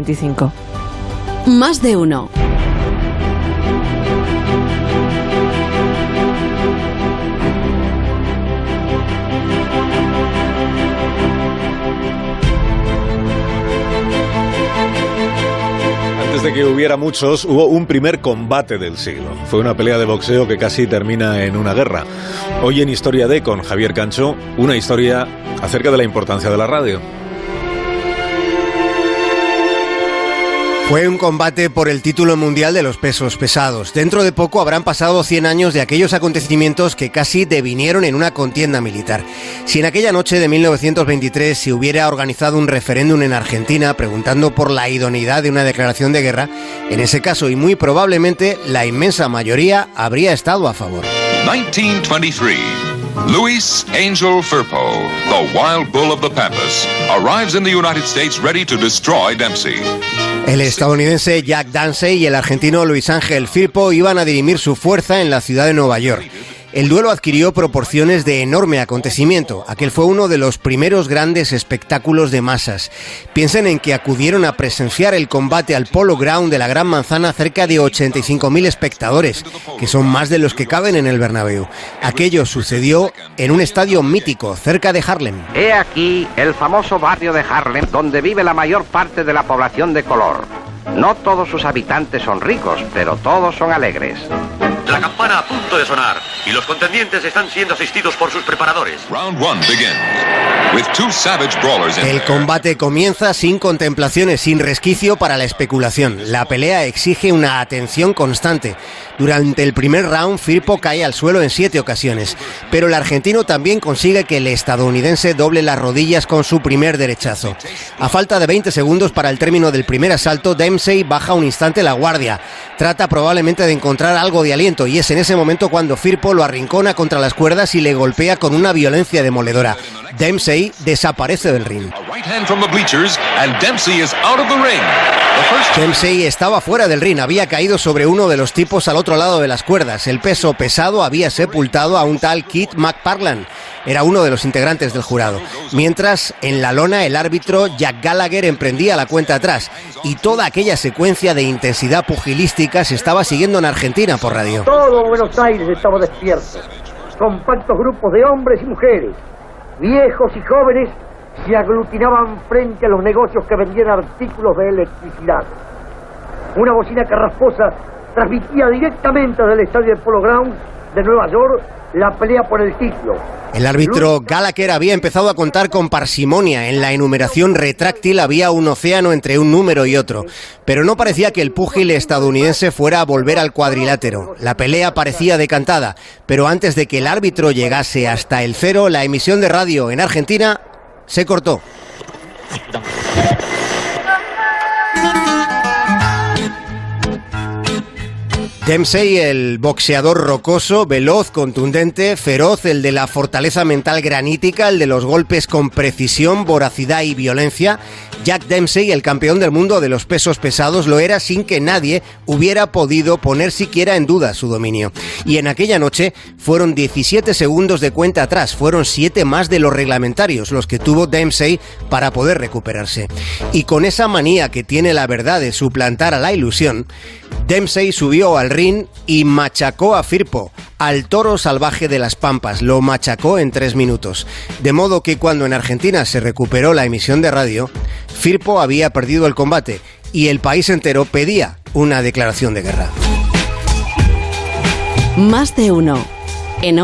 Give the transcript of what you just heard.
25. Más de uno. Antes de que hubiera muchos, hubo un primer combate del siglo. Fue una pelea de boxeo que casi termina en una guerra. Hoy en Historia D con Javier Cancho, una historia acerca de la importancia de la radio. Fue un combate por el título mundial de los pesos pesados. Dentro de poco habrán pasado 100 años de aquellos acontecimientos que casi devinieron en una contienda militar. Si en aquella noche de 1923 se hubiera organizado un referéndum en Argentina preguntando por la idoneidad de una declaración de guerra, en ese caso y muy probablemente la inmensa mayoría habría estado a favor. 1923. Luis Angel Firpo, the wild bull of the Pampas, arrives in the United States ready to destroy Dempsey. El estadounidense Jack Dansey y el argentino Luis Ángel Firpo iban a dirimir su fuerza en la ciudad de Nueva York. El duelo adquirió proporciones de enorme acontecimiento. Aquel fue uno de los primeros grandes espectáculos de masas. Piensen en que acudieron a presenciar el combate al Polo Ground de la Gran Manzana cerca de 85.000 espectadores, que son más de los que caben en el Bernabéu. Aquello sucedió en un estadio mítico cerca de Harlem. He aquí el famoso barrio de Harlem donde vive la mayor parte de la población de color. No todos sus habitantes son ricos, pero todos son alegres. La campana a punto de sonar y los contendientes están siendo asistidos por sus preparadores. Round one begins with two savage brawlers in El combate comienza sin contemplaciones, sin resquicio para la especulación. La pelea exige una atención constante. Durante el primer round, Firpo cae al suelo en siete ocasiones, pero el argentino también consigue que el estadounidense doble las rodillas con su primer derechazo. A falta de 20 segundos para el término del primer asalto, Dempsey baja un instante la guardia. Trata probablemente de encontrar algo de aliento y es en ese momento cuando Firpo lo arrincona contra las cuerdas y le golpea con una violencia demoledora. Dempsey desaparece del ring. Dempsey estaba fuera del ring, había caído sobre uno de los tipos al otro lado de las cuerdas. El peso pesado había sepultado a un tal Keith McParland. Era uno de los integrantes del jurado. Mientras, en la lona, el árbitro Jack Gallagher emprendía la cuenta atrás. Y toda aquella secuencia de intensidad pugilística se estaba siguiendo en Argentina por radio. Todo Buenos Aires estaba despierto. Compactos grupos de hombres y mujeres, viejos y jóvenes, se aglutinaban frente a los negocios que vendían artículos de electricidad. Una bocina carrasposa transmitía directamente del estadio de Polo Ground de Nueva York la pelea por el título. El árbitro Gallagher había empezado a contar con parsimonia. En la enumeración retráctil había un océano entre un número y otro. Pero no parecía que el púgil estadounidense fuera a volver al cuadrilátero. La pelea parecía decantada. Pero antes de que el árbitro llegase hasta el cero, la emisión de radio en Argentina se cortó. Dempsey, el boxeador rocoso, veloz, contundente, feroz, el de la fortaleza mental granítica, el de los golpes con precisión, voracidad y violencia. Jack Dempsey, el campeón del mundo de los pesos pesados, lo era sin que nadie hubiera podido poner siquiera en duda su dominio. Y en aquella noche fueron 17 segundos de cuenta atrás, fueron 7 más de los reglamentarios los que tuvo Dempsey para poder recuperarse. Y con esa manía que tiene la verdad de suplantar a la ilusión, Dempsey subió al ring y machacó a Firpo, al toro salvaje de las Pampas. Lo machacó en tres minutos. De modo que cuando en Argentina se recuperó la emisión de radio, Firpo había perdido el combate y el país entero pedía una declaración de guerra. Más de uno. En